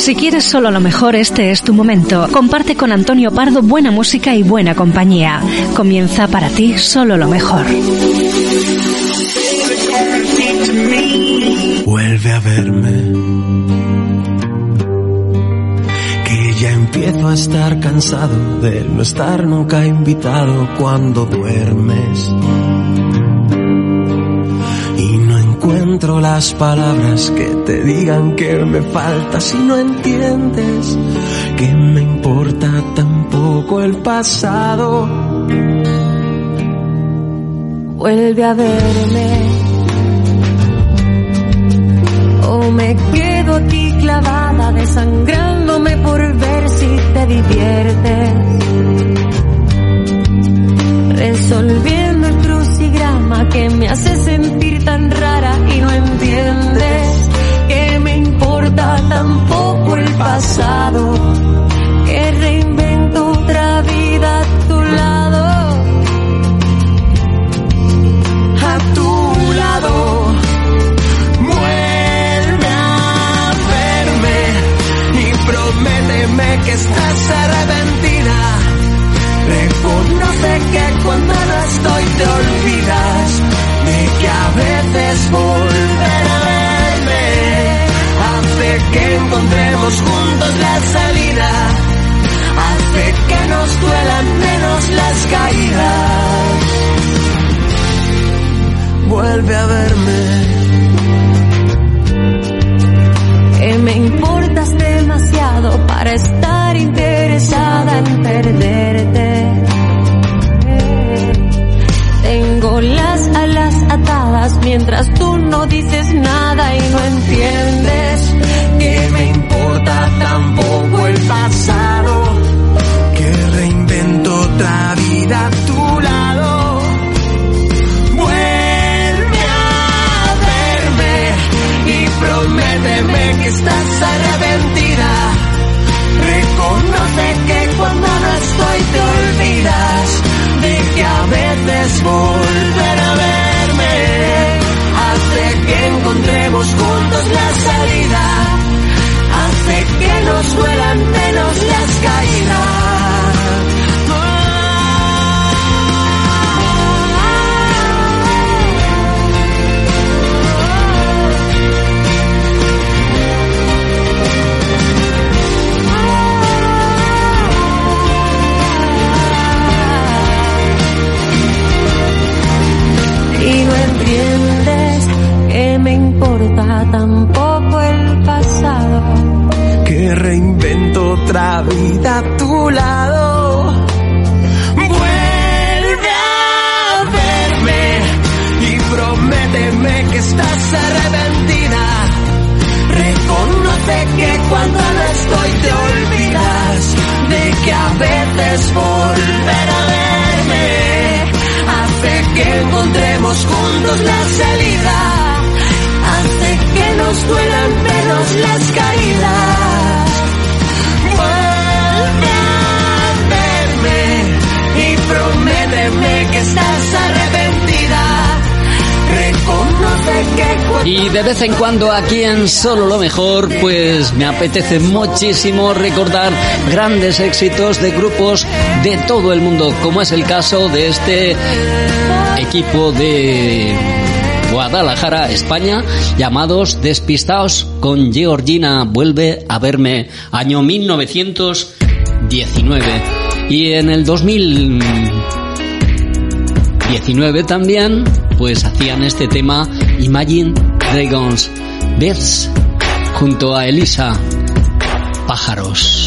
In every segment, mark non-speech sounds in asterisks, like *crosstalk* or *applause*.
Si quieres solo lo mejor, este es tu momento. Comparte con Antonio Pardo buena música y buena compañía. Comienza para ti solo lo mejor. Vuelve a verme. Que ya empiezo a estar cansado de no estar nunca invitado cuando duermes. Encuentro las palabras que te digan que me falta si no entiendes que me importa tampoco el pasado. Vuelve a verme. O me quedo aquí clavada, desangrándome por ver si te diviertes. Resolviendo el que me hace sentir tan rara y no entiendes que me importa tampoco el pasado. Que importa tampoco el pasado. que reinvento otra vida a tu lado. Vuelve a verme y prométeme que estás arrepentida. Reconoce que cuando no estoy te olvidas de que a veces volver a verme hace que encontremos juntos la salida hace que nos duelan menos las caídas. Vuelve a verme y prométeme que estás arrepentida. Y de vez en cuando aquí en Solo lo Mejor, pues me apetece muchísimo recordar grandes éxitos de grupos de todo el mundo, como es el caso de este equipo de Guadalajara, España, llamados Despistaos con Georgina Vuelve a verme, año 1919. Y en el 2019 también, pues hacían este tema Imagine Dragons Birds junto a Elisa Pájaros.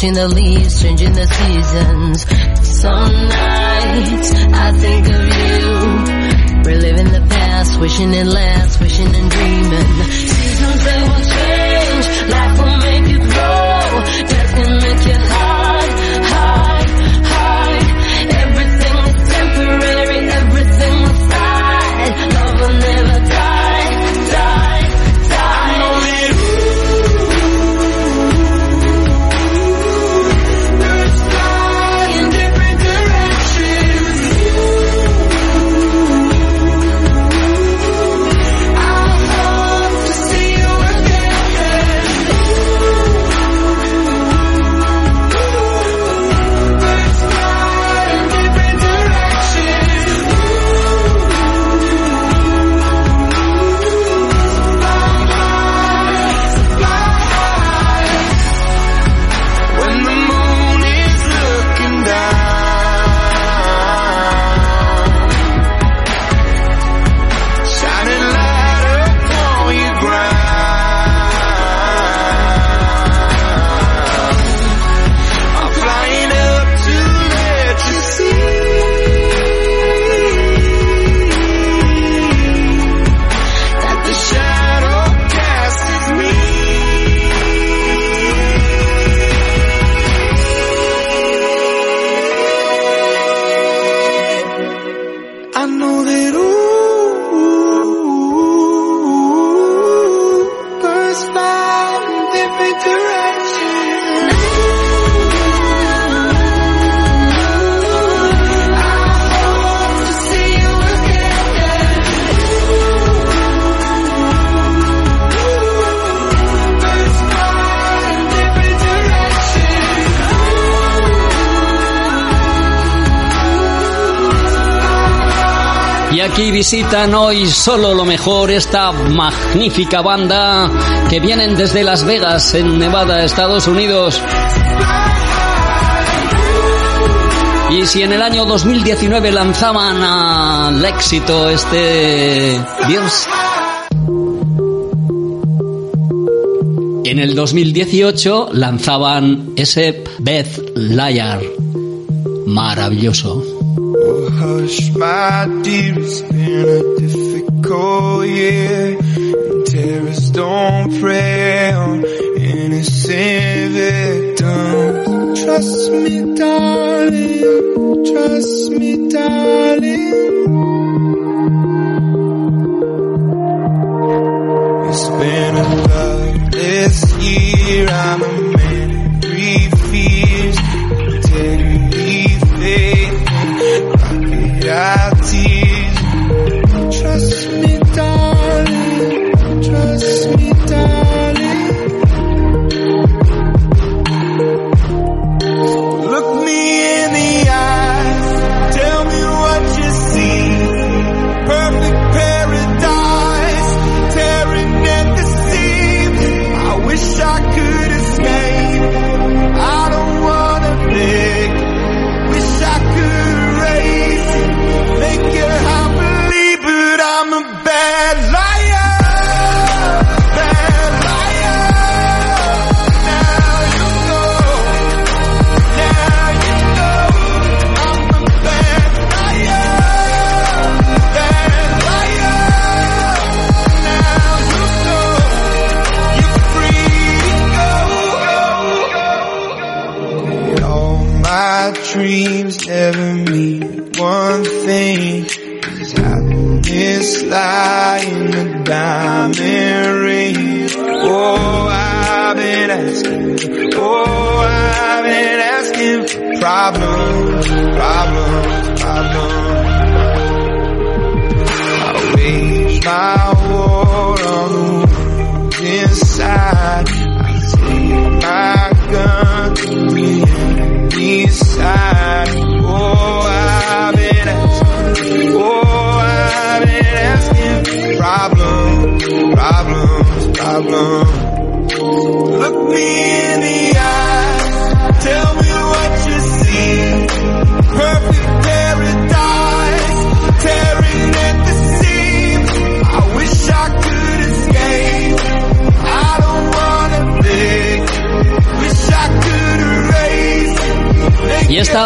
watching the leaves changing the seasons. visitan hoy solo lo mejor, esta magnífica banda que vienen desde Las Vegas, en Nevada, Estados Unidos. Y si en el año 2019 lanzaban al éxito este Dios. En el 2018 lanzaban ese Beth Liar. Maravilloso. hush, my dear. It's been a difficult year. And terrorists don't prey on innocent victims. Trust me, darling. Trust me, darling.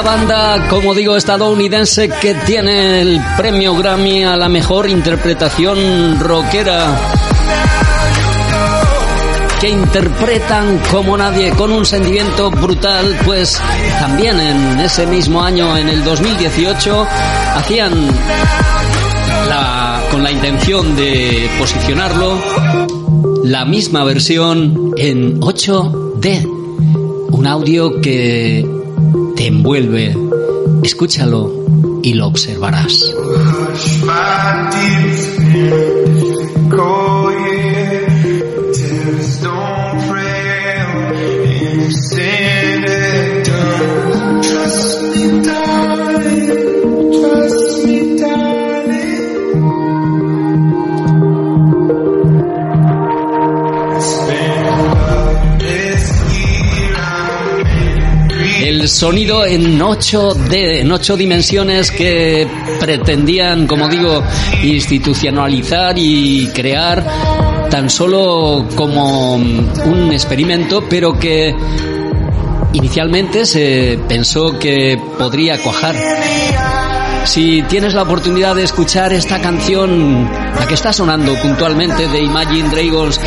Banda, como digo, estadounidense que tiene el premio Grammy a la mejor interpretación rockera que interpretan como nadie con un sentimiento brutal, pues también en ese mismo año, en el 2018, hacían con la intención de posicionarlo la misma versión en 8D, un audio que te envuelve. Escúchalo y lo observarás. Sonido en 8D, en 8 dimensiones que pretendían, como digo, institucionalizar y crear tan solo como un experimento, pero que inicialmente se pensó que podría cuajar. Si tienes la oportunidad de escuchar esta canción, la que está sonando puntualmente de Imagine Dragons,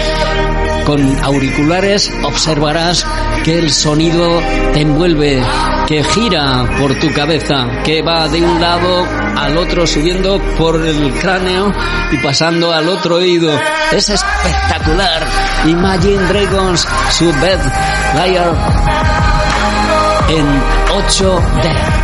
con auriculares observarás que el sonido te envuelve, que gira por tu cabeza, que va de un lado al otro subiendo por el cráneo y pasando al otro oído. Es espectacular. Imagine Dragons, su Bed Liar en 8D.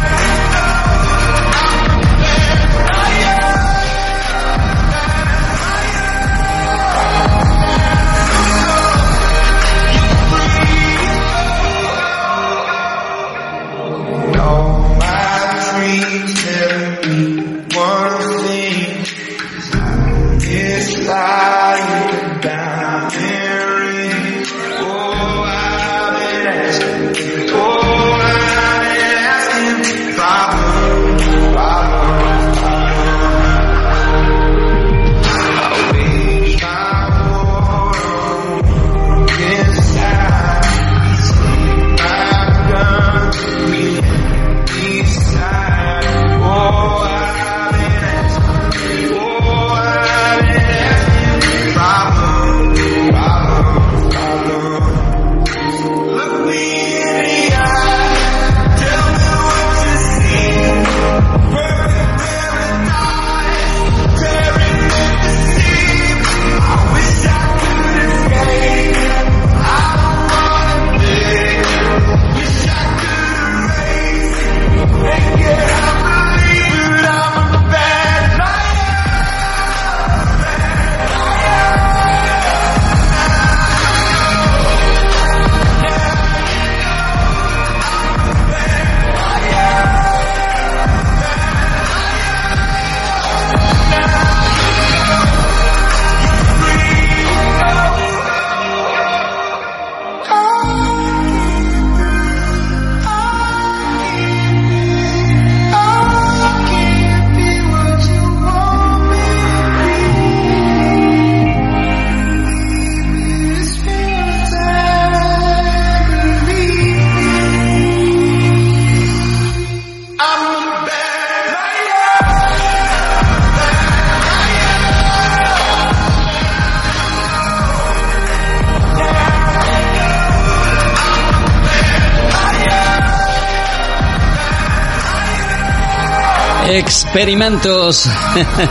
Experimentos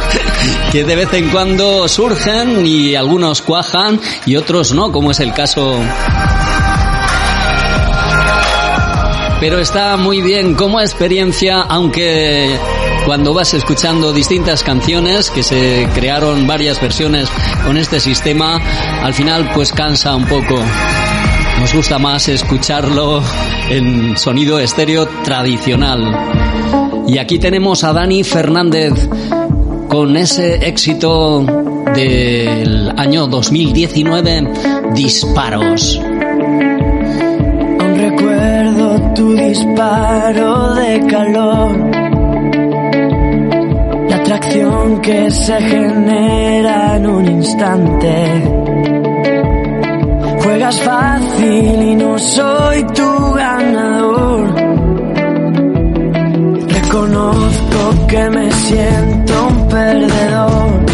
*laughs* que de vez en cuando surgen y algunos cuajan y otros no, como es el caso pero está muy bien como experiencia, aunque cuando vas escuchando distintas canciones, que se crearon varias versiones con este sistema, al final pues cansa un poco. Nos gusta más escucharlo en sonido estéreo tradicional. Y aquí tenemos a Dani Fernández con ese éxito del año 2019, Disparos. Aún recuerdo tu disparo de calor, la atracción que se genera en un instante. Juegas fácil y no soy tu que me siento un perdedor.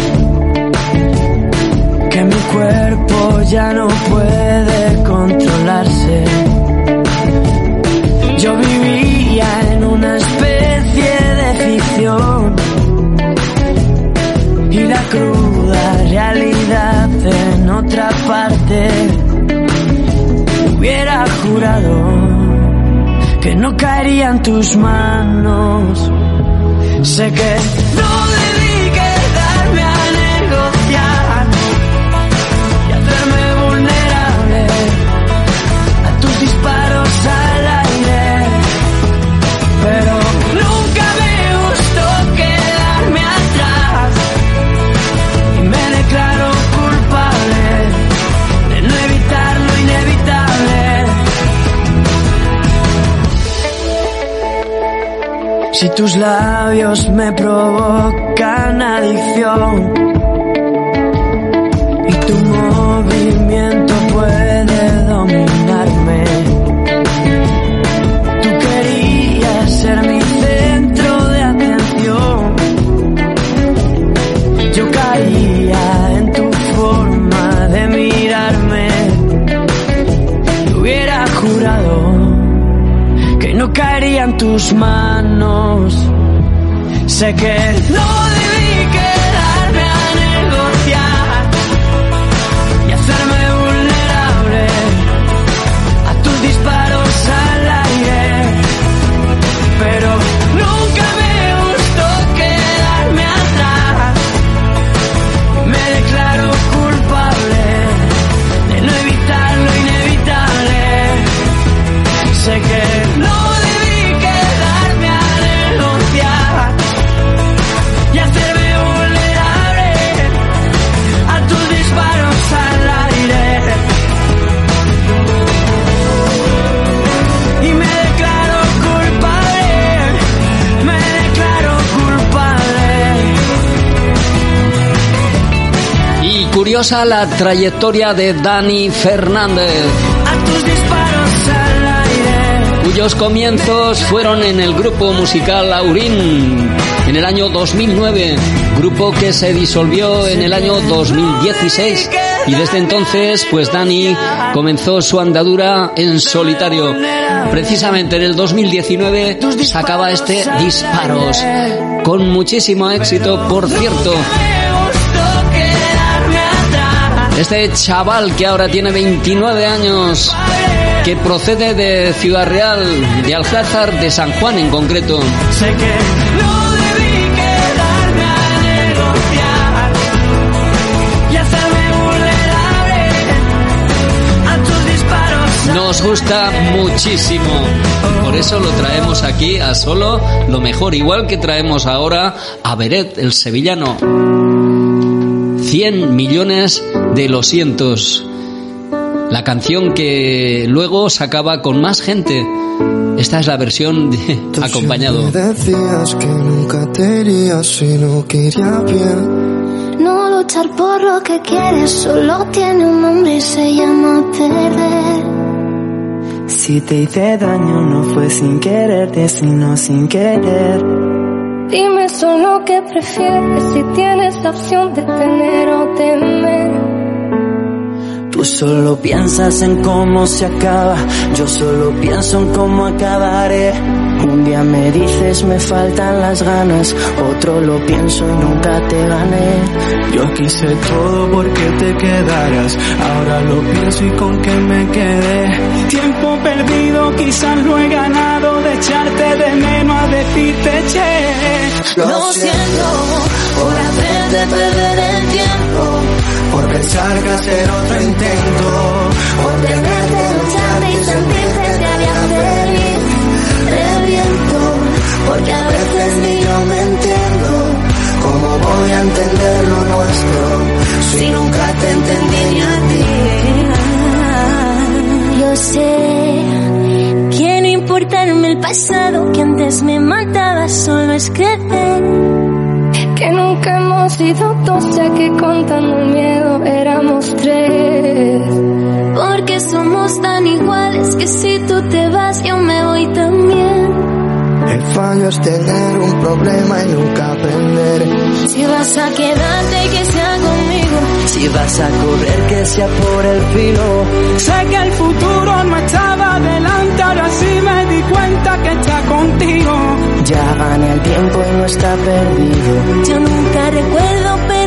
Que mi cuerpo ya no puede controlarse. Yo vivía en una especie de ficción. Y la cruda realidad en otra parte. Hubiera jurado que no caería en tus manos. Sé Si tus labios me provocan adicción y tu movimiento puede dominarme, tú querías ser mi centro de atención. Yo caía en tu forma de mirarme hubiera jurado que no caería en tus manos. Sé que no curiosa la trayectoria de Dani Fernández. A tus disparos al aire. cuyos comienzos fueron en el grupo musical Aurín en el año 2009, grupo que se disolvió en el año 2016 y desde entonces pues Dani comenzó su andadura en solitario. Precisamente en el 2019 sacaba este Disparos con muchísimo éxito, por cierto. Este chaval que ahora tiene 29 años, que procede de Ciudad Real, de Alcázar, de San Juan en concreto. Sé que no debí quedarme a negociar y hacerme vulnerable a tus disparos. Nos gusta muchísimo. Por eso lo traemos aquí a solo lo mejor, igual que traemos ahora a Beret, el sevillano. 100 millones de lo sientos. La canción que luego sacaba con más gente. Esta es la versión de acompañado. Me decías que nunca te irías si no quería bien. No luchar por lo que quieres, solo tiene un nombre y se llama perder. Si te hice daño no fue sin quererte, sino sin querer. Dime solo qué prefieres si tienes la opción de tener o temer. Tú solo piensas en cómo se acaba, yo solo pienso en cómo acabaré. Un día me dices me faltan las ganas, otro lo pienso y nunca te gané. Yo quise todo porque te quedaras. Ahora lo pienso y con qué me quedé. Tiempo perdido, quizás lo he ganado, echarte de menos, a decirte che. Lo siento por hacerte perder el tiempo, por pensar que hacer otro intento, por tenerte, lucharte y sentirte te haría feliz. Reviento, porque a veces ni yo me entiendo. ¿Cómo voy a entender lo nuestro si nunca te entendí ni a ti? Yo sé que no importarme el pasado que antes me mataba, solo es creer que nunca hemos sido dos, ya que contando el miedo éramos tres. Porque somos tan iguales que si tú te vas, yo me voy también. El fallo es tener un problema y nunca aprender. Si vas a quedarte, que sea conmigo. Si vas a correr, que sea por el filo. Sé que el futuro no estaba delante, ahora sí me di cuenta que está contigo. Ya gané el tiempo y no está perdido. Yo nunca recuerdo, pero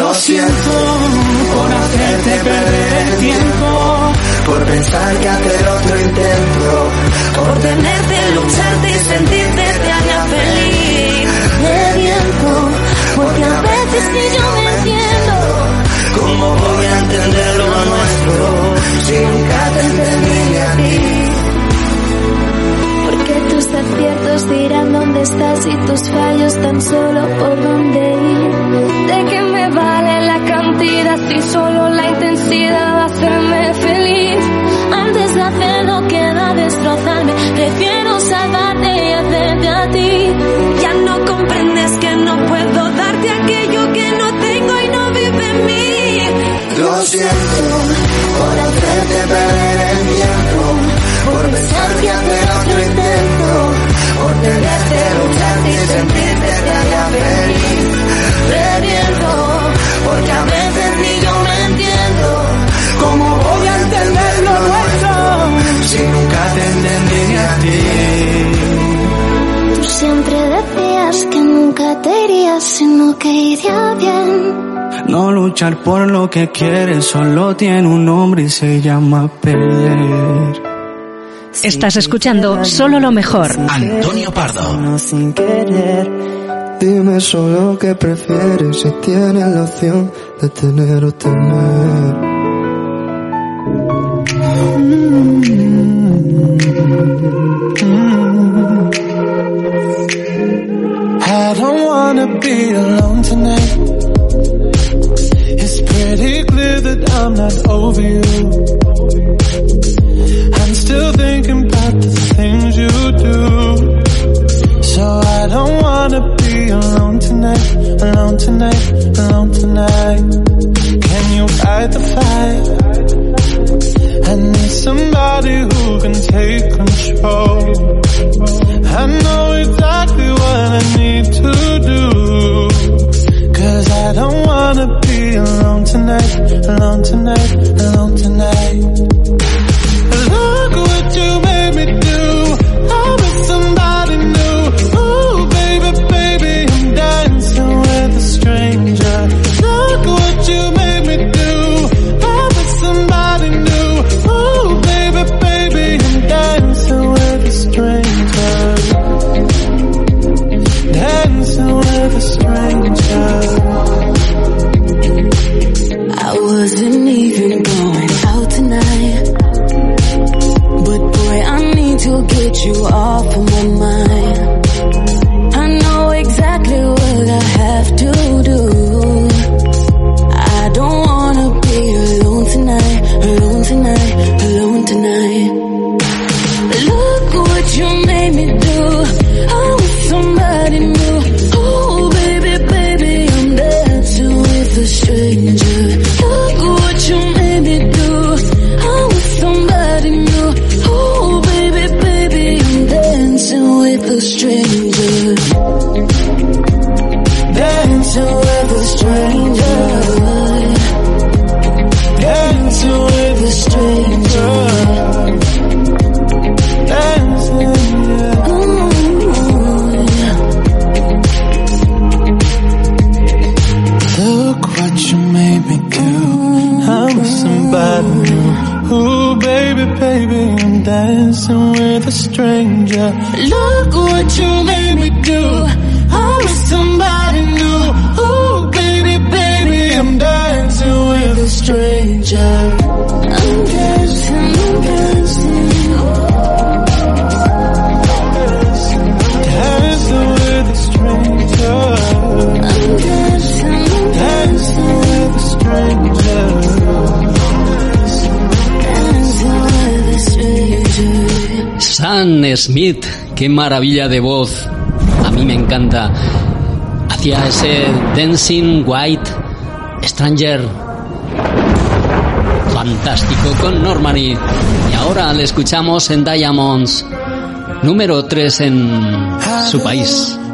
Lo siento por hacerte perder el tiempo, por pensar que hacer otro intento, por tenerte, lucharte y sentirte te haría feliz. Me viento, porque a veces ni yo me entiendo. ¿Cómo voy a entender lo nuestro si nunca te entendí a ti? Tus aciertos dirán dónde estás y tus fallos tan solo por dónde ir. De que me vale la cantidad si solo la intensidad va a hacerme feliz. Antes de hacer lo que va a destrozarme, prefiero salvarte y hacerte a ti. Ya no comprendes que no puedo darte aquello que no tengo y no vive en mí. Lo siento por hacerte perder el tiempo, por pensar que hacer otro intento, por tenerte, lucharte y sentirte te haría feliz. Reviento, porque a veces ni yo me entiendo. ¿Cómo voy a entender lo nuestro si nunca te entendí ni a ti? Tú siempre decías que nunca te irías, sino que iría bien. No luchar por lo que quieres solo tiene un nombre y se llama perder. Estás escuchando solo lo mejor. Antonio Pardo. Sin querer. Dime solo qué prefieres si tienes la opción de tener o temer. I don't wanna be alone tonight. It's pretty clear that I'm not over you. Still thinking about the things you do. So I don't wanna be alone tonight, alone tonight, alone tonight. Can you fight the fight? I need somebody who can take control. I know exactly what I need to do. Cause I don't wanna be alone tonight, alone tonight, alone tonight. Smith, qué maravilla de voz. A mí me encanta. Hacía ese Dancing White Stranger. Fantástico con Normani. Y ahora le escuchamos en Diamonds. Número 3 en su país.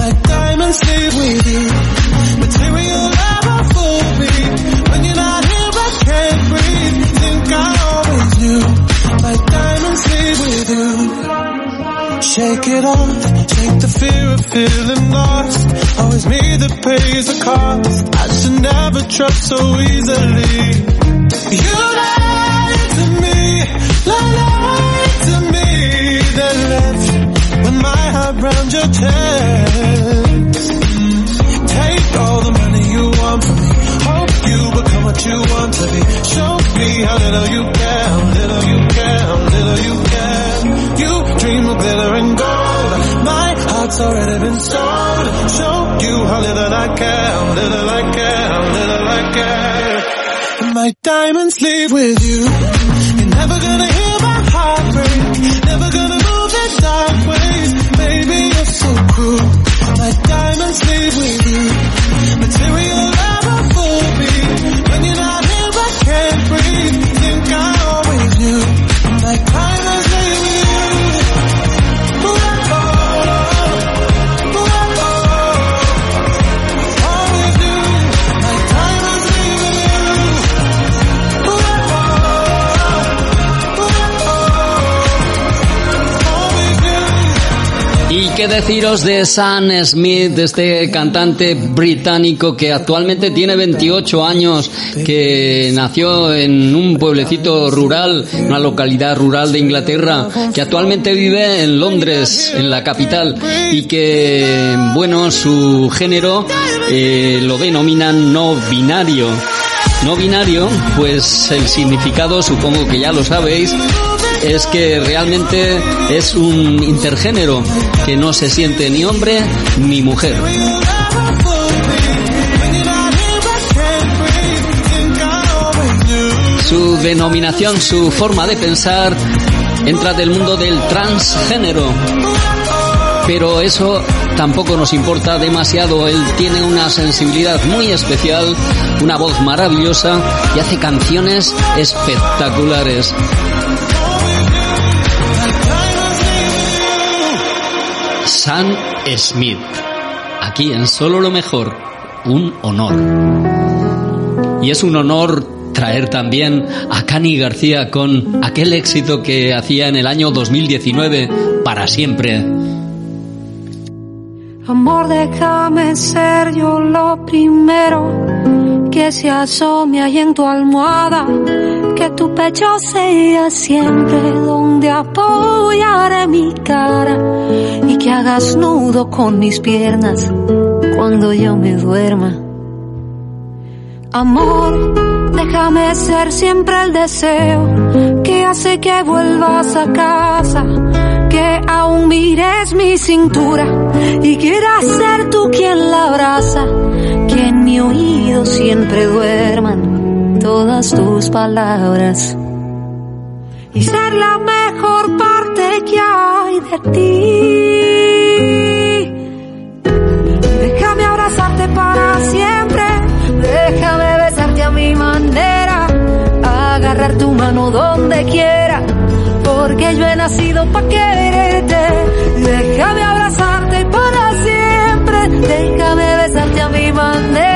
My diamonds with you. Material me. When you're not here, I can't breathe. Think I always knew. My diamonds with you. Shake it off, shake the fear of feeling lost. Always me that pays the cost. I should never trust so easily. You lied to me, lied my heart round your chest. Take all the money you want from me. Hope you become what you want to be. Show me how little you care, little you care, little you care. You dream of glitter and gold. My heart's already been sold. Show you how little I care, little I care, little I care. My diamonds leave with you. You're never gonna hear my heart break. Never gonna move. Baby, you're so cruel. My diamonds leave with you. Material qué deciros de Sam Smith, de este cantante británico que actualmente tiene 28 años, que nació en un pueblecito rural, una localidad rural de Inglaterra, que actualmente vive en Londres, en la capital, y que, bueno, su género eh, lo denominan no binario. No binario, pues el significado, supongo que ya lo sabéis, es que realmente es un intergénero que no se siente ni hombre ni mujer. Su denominación, su forma de pensar entra del mundo del transgénero. Pero eso tampoco nos importa demasiado. Él tiene una sensibilidad muy especial, una voz maravillosa y hace canciones espectaculares. Sam Smith. Aquí en Solo lo Mejor, un honor. Y es un honor traer también a Cani García con aquel éxito que hacía en el año 2019, para siempre. Amor, déjame ser yo lo primero que se asome ahí en tu almohada, que tu pecho sea siempre donde apoyaré mi cara y que hagas nudo con mis piernas cuando yo me duerma. Amor, déjame ser siempre el deseo que hace que vuelvas a casa, que aún mires mi cintura y quieras ser tú quien la abraza, que en mi oído siempre duerman todas tus palabras. Y ser la mejor parte que hay de ti. Déjame abrazarte para siempre, déjame besarte a mi manera, agarrar tu mano donde quiera, porque yo he nacido para quererte. Déjame abrazarte para siempre, déjame besarte a mi manera,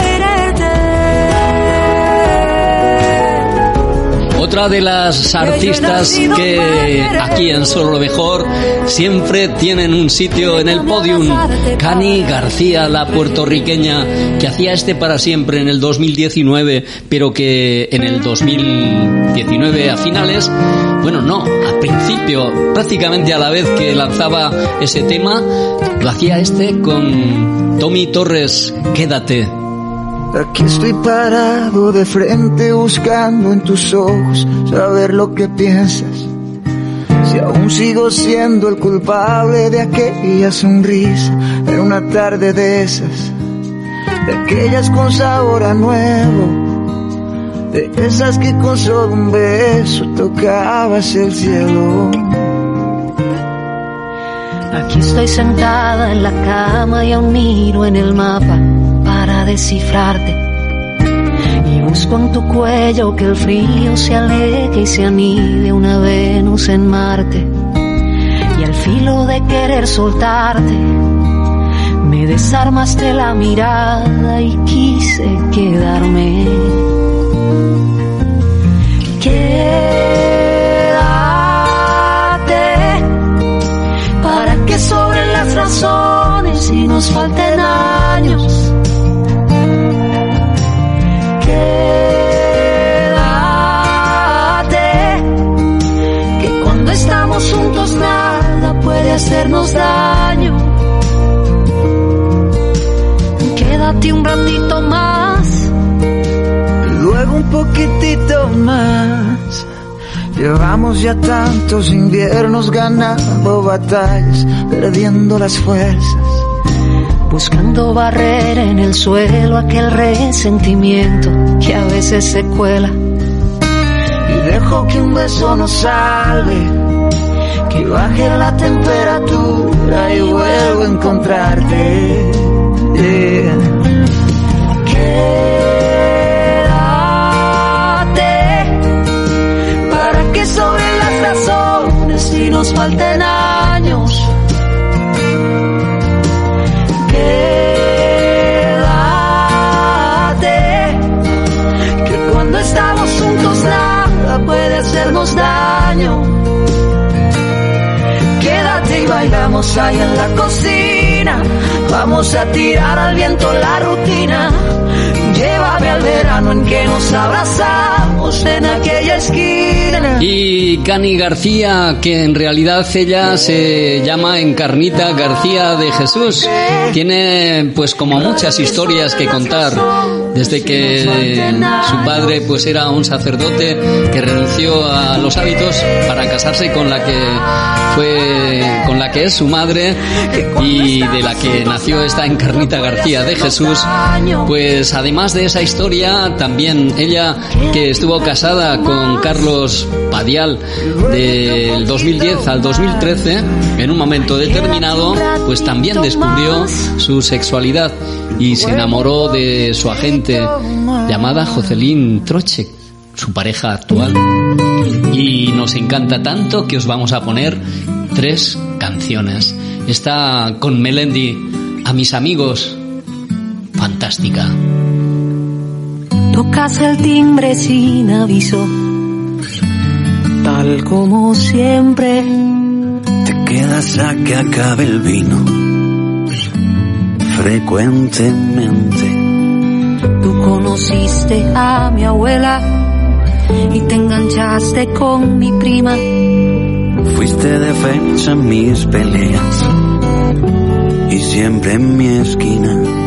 Otra de las artistas que aquí en Solo lo Mejor siempre tienen un sitio en el podium. Cani García, la puertorriqueña, que hacía este para siempre en el 2019, pero que en el 2019 a finales, bueno, no, a principio, prácticamente a la vez que lanzaba ese tema, lo hacía este con Tommy Torres, Quédate. Aquí estoy parado de frente buscando en tus ojos saber lo que piensas. Si aún sigo siendo el culpable de aquella sonrisa en una tarde de esas, de aquellas con sabor a nuevo, de esas que con solo un beso tocabas el cielo. Aquí estoy sentada en la cama y aún miro en el mapa para descifrarte. Y busco en tu cuello que el frío se aleje y se anide una Venus en Marte. Y al filo de querer soltarte, me desarmaste la mirada y quise quedarme. Quédate para que sobren las razones y nos falten años. Puede hacernos daño. Quédate un ratito más. Y luego un poquitito más. Llevamos ya tantos inviernos ganando batallas, perdiendo las fuerzas. Buscando barrer en el suelo aquel resentimiento que a veces se cuela. Y dejo que un beso nos salve, que baje la temperatura y vuelvo a encontrarte. Quédate para que sobren las razones y nos falten años. Ahí en la cocina. Vamos a tirar al viento la rutina. Sabe al verano en que nos abrazamos en aquella esquina. Y Cani García, que en realidad ella se llama Encarnita García de Jesús, tiene pues como muchas historias que contar desde que su padre pues era un sacerdote que renunció a los hábitos para casarse con la que fue con la que es su madre y de la que nació esta Encarnita García de Jesús pues además de esa historia también ella que estuvo casada con Carlos Padial del 2010 al 2013 en un momento determinado pues también descubrió su sexualidad y se enamoró de su agente llamada Jocelyn Troche, su pareja actual. Y nos encanta tanto que os vamos a poner tres canciones. Está con Melendi, a mis amigos, fantástica. Tocas el timbre sin aviso, tal como siempre. Te quedas a que acabe el vino frecuentemente. Tú conociste a mi abuela y te enganchaste con mi prima. Fuiste defensa en mis peleas y siempre en mi esquina.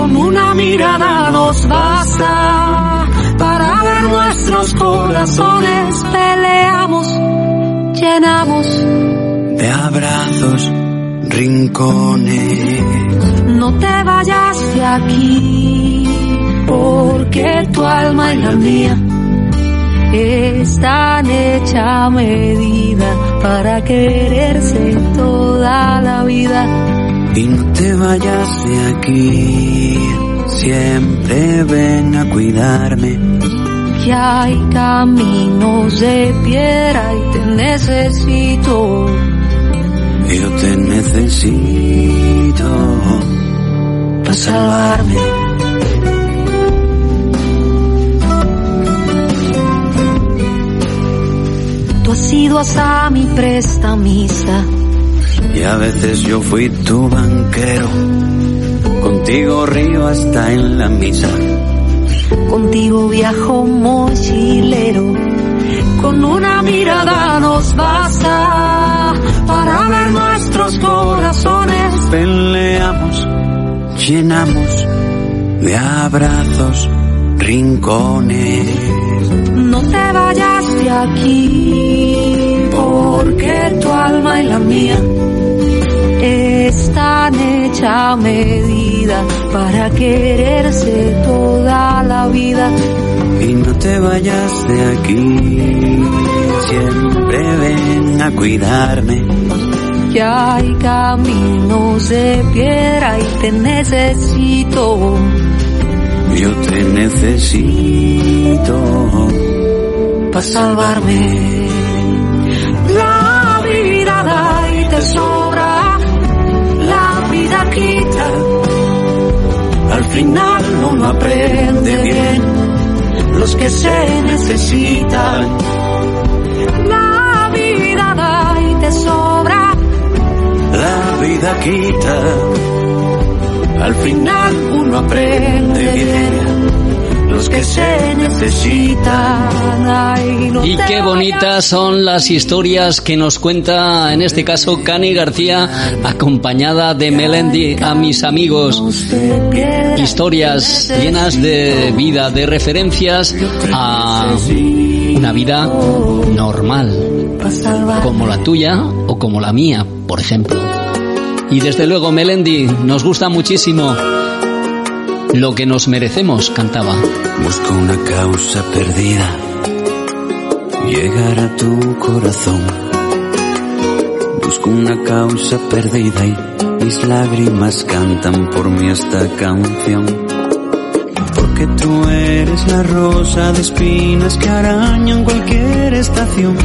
Con una mirada nos basta para ver nuestros corazones. Peleamos, llenamos de abrazos rincones. No te vayas de aquí, porque tu alma y la mía están hecha medida para quererse toda la vida. Y no te vayas de aquí, siempre ven a cuidarme. Que hay caminos de piedra y te necesito yo te necesito para salvarme. Tú has sido hasta mi prestamista. Y a veces yo fui tu banquero. Contigo río hasta en la misa. Contigo viajo mochilero. Con una mirada nos basta para ver nuestros corazones. Peleamos, llenamos de abrazos, rincones. No te vayas de aquí, porque tu alma y la mía están hecha medida para quererse toda la vida. Y no te vayas de aquí, siempre ven a cuidarme. Que hay caminos de piedra y te necesito. Yo te necesito para salvarme. La vida da y te final uno aprende bien los que se necesitan. La vida da y te sobra, la vida quita. Al final uno aprende bien los que se necesitan. Ay, no Y qué bonitas son las historias que nos cuenta, en este caso, Cani García, acompañada de Melendi a mis amigos. Historias llenas de vida, de referencias a una vida normal, como la tuya o como la mía, por ejemplo. Y desde luego, Melendi, nos gusta muchísimo lo que nos merecemos, cantaba. Busco una causa perdida, llegar a tu corazón. Busco una causa perdida y mis lágrimas cantan por mí esta canción. Porque tú eres la rosa de espinas que arañan cualquier estación.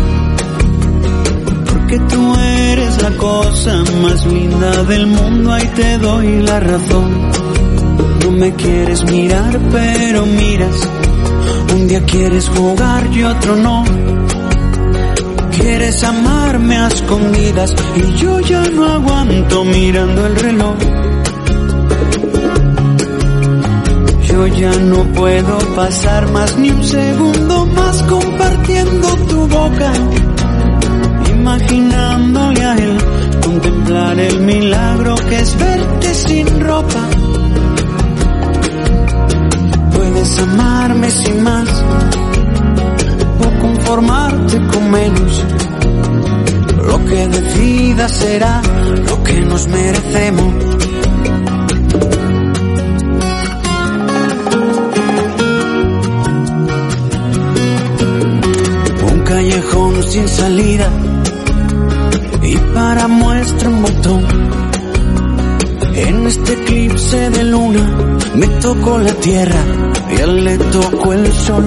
Porque tú eres la cosa más linda del mundo, ahí te doy la razón. No me quieres mirar, pero miras. Un día quieres jugar y otro no. Quieres amarme a escondidas y yo ya no aguanto mirando el reloj. Yo ya no puedo pasar más ni un segundo más compartiendo tu boca, imaginándole a él, contemplar el milagro que es verte sin ropa. Amarme sin más o conformarte con menos. Lo que decidas será lo que nos merecemos. Un callejón sin salida y para muestra un botón. En este eclipse de luna me tocó la tierra y él le tocó el sol.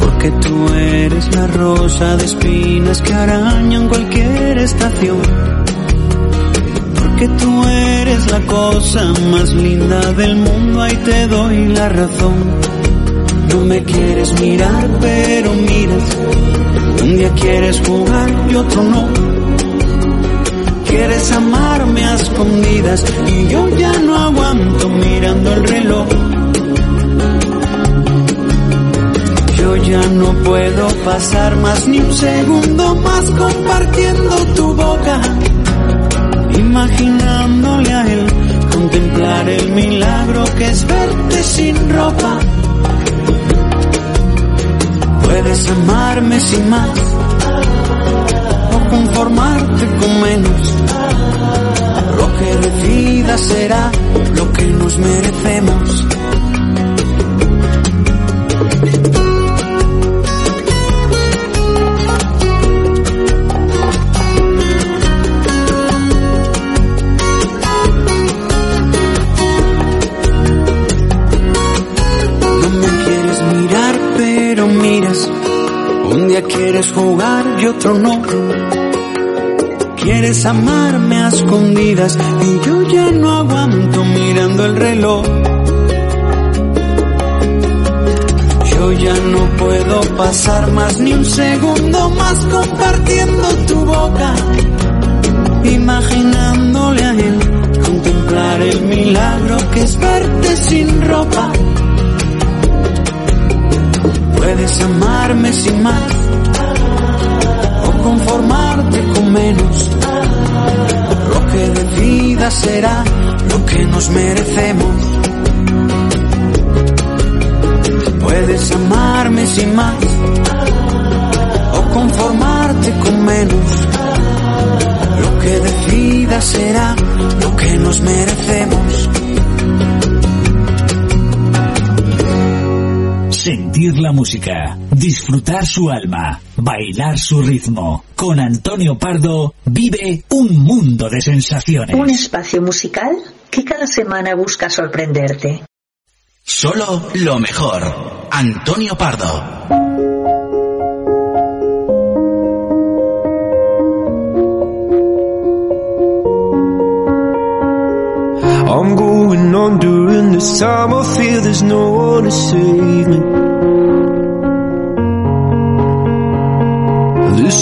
Porque tú eres la rosa de espinas que arañan cualquier estación. Porque tú eres la cosa más linda del mundo, ahí te doy la razón. No me quieres mirar, pero miras. Un día quieres jugar y otro no. Quieres amarme a escondidas y yo ya no aguanto mirando el reloj. Yo ya no puedo pasar más ni un segundo más compartiendo tu boca, imaginándole a él contemplar el milagro que es verte sin ropa. Puedes amarme sin más o conformarte con menos. Que decidas será lo que nos merecemos. Quieres amarme a escondidas y yo ya no aguanto mirando el reloj. Yo ya no puedo pasar más ni un segundo más compartiendo tu boca, imaginándole a él contemplar el milagro que es verte sin ropa. Puedes amarme sin más o conformarte con menos. Lo que decidas será lo que nos merecemos. Puedes amarme sin más o conformarte con menos. Lo que decidas será lo que nos merecemos. Sentir la música, disfrutar su alma, bailar su ritmo. Con Antonio Pardo vive un mundo de sensaciones. Un espacio musical que cada semana busca sorprenderte. Solo lo mejor. Antonio Pardo. I'm going on during this time. I feel there's no one to save me.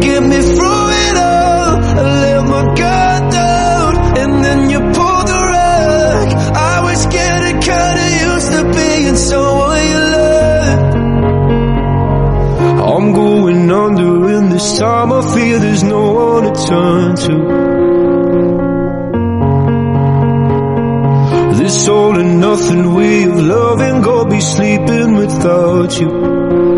get me through it all. I let my guard down, and then you pulled the rug. I was getting kinda used to being someone you love. I'm going under, and this time I feel there's no one to turn to. This all and nothing way of loving, go be sleeping without you.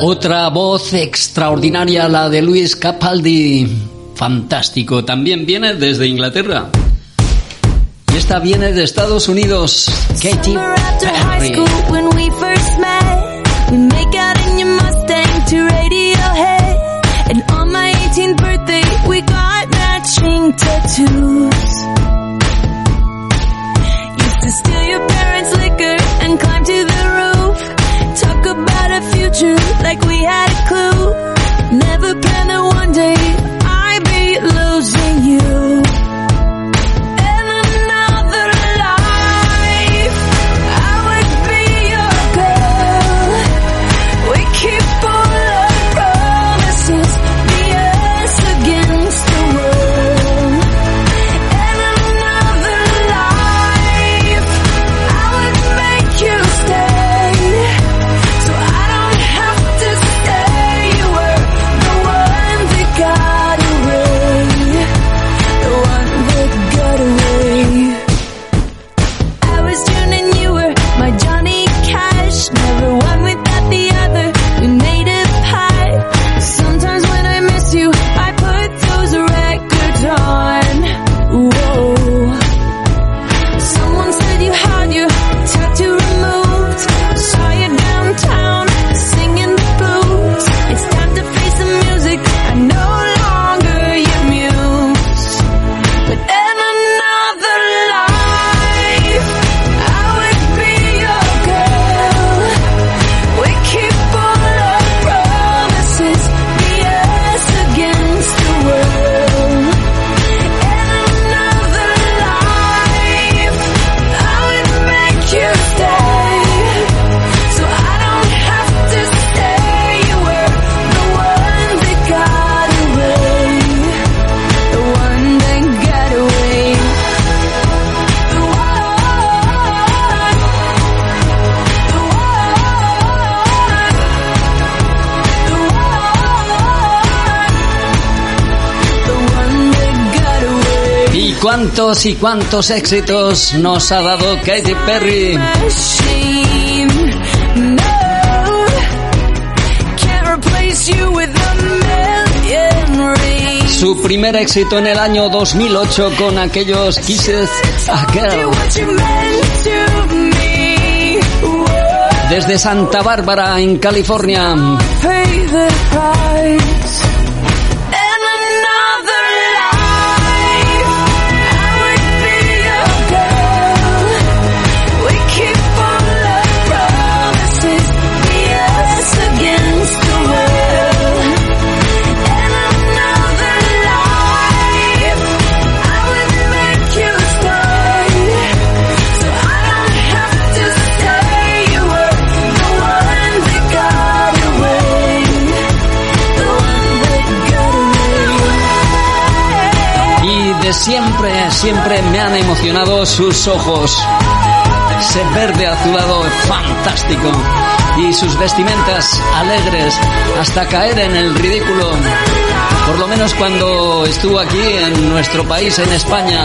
Otra voz extraordinaria, la de Luis Capaldi. Fantástico, también viene desde Inglaterra. Y esta viene de Estados Unidos. Katy Perry. future like we had a clue. Never cuántos y cuántos éxitos nos ha dado Katy Perry. Su primer éxito en el año 2008 con aquellos Kisses a Girl. Desde Santa Bárbara, en California. siempre, siempre me han emocionado sus ojos. Ese verde azulado fantástico. Y sus vestimentas alegres hasta caer en el ridículo. Por lo menos cuando estuvo aquí en nuestro país, en España.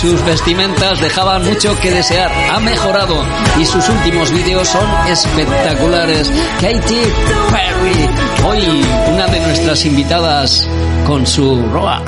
Sus vestimentas dejaban mucho que desear. Ha mejorado y sus últimos vídeos son espectaculares. Katy Perry, hoy una de nuestras invitadas con su Roar.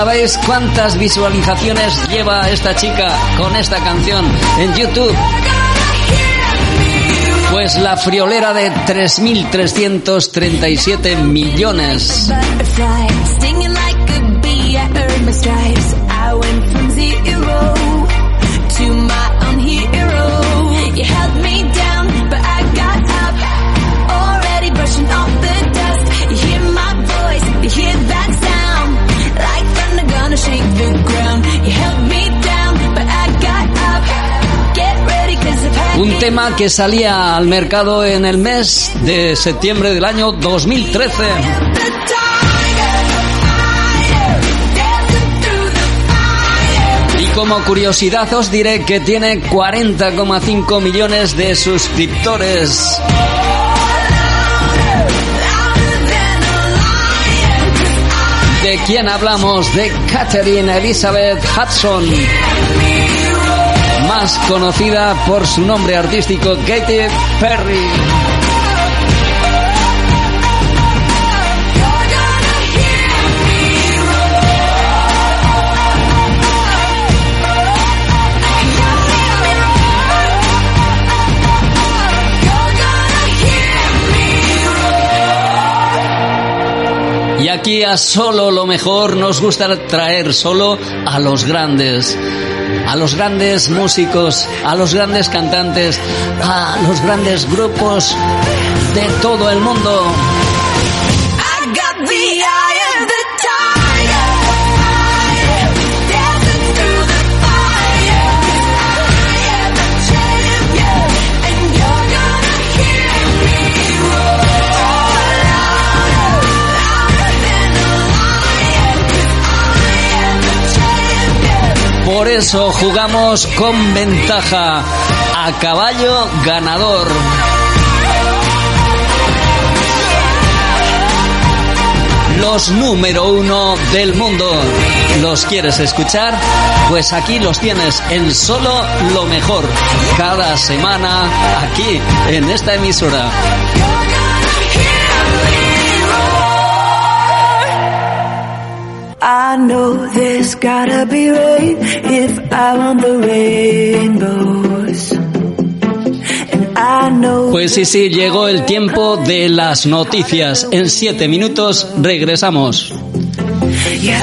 Sabéis cuántas visualizaciones lleva esta chica con esta canción en YouTube? Pues la friolera de 3.337 millones. Already Un tema que salía al mercado en el mes de septiembre del año 2013. Y como curiosidad os diré que tiene 40,5 millones de suscriptores. ¿De quién hablamos? De Catherine Elizabeth Hudson, más conocida por su nombre artístico Katy Perry. Y aquí a solo lo mejor nos gusta traer solo a los grandes, a los grandes músicos, a los grandes cantantes, a los grandes grupos de todo el mundo. Eso jugamos con ventaja a caballo ganador. Los número uno del mundo. ¿Los quieres escuchar? Pues aquí los tienes en solo lo mejor. Cada semana aquí en esta emisora. I know there's gotta be rain if I want the rainbows. And I know Pues sí, sí, llegó el tiempo de las noticias. En siete minutos regresamos. Yeah,